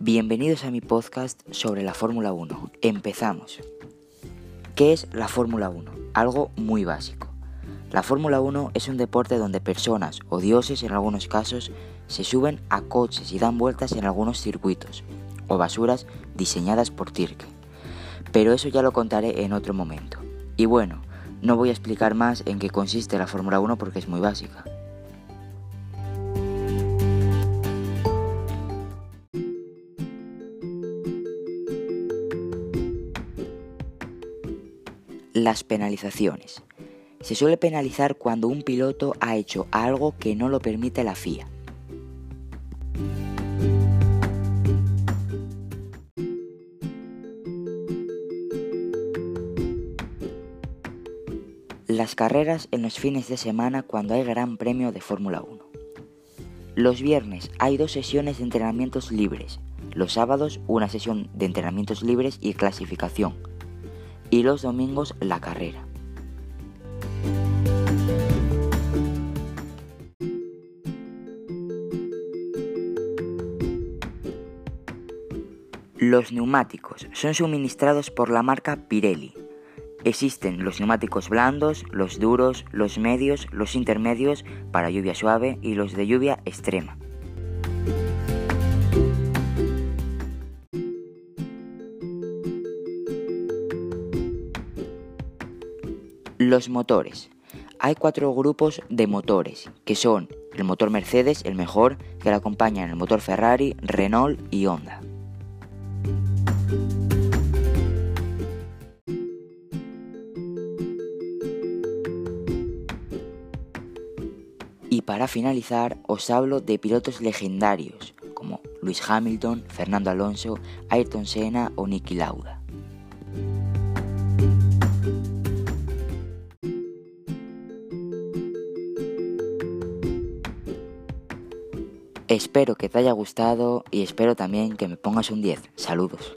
Bienvenidos a mi podcast sobre la Fórmula 1. Empezamos. ¿Qué es la Fórmula 1? Algo muy básico. La Fórmula 1 es un deporte donde personas o dioses en algunos casos se suben a coches y dan vueltas en algunos circuitos o basuras diseñadas por Tirke. Pero eso ya lo contaré en otro momento. Y bueno, no voy a explicar más en qué consiste la Fórmula 1 porque es muy básica. Las penalizaciones. Se suele penalizar cuando un piloto ha hecho algo que no lo permite la FIA. Las carreras en los fines de semana cuando hay gran premio de Fórmula 1. Los viernes hay dos sesiones de entrenamientos libres. Los sábados una sesión de entrenamientos libres y clasificación y los domingos la carrera. Los neumáticos son suministrados por la marca Pirelli. Existen los neumáticos blandos, los duros, los medios, los intermedios para lluvia suave y los de lluvia extrema. Los motores. Hay cuatro grupos de motores, que son el motor Mercedes, el mejor, que le acompañan el motor Ferrari, Renault y Honda. Y para finalizar, os hablo de pilotos legendarios, como Luis Hamilton, Fernando Alonso, Ayrton Senna o Niki Lauda. Espero que te haya gustado y espero también que me pongas un 10. Saludos.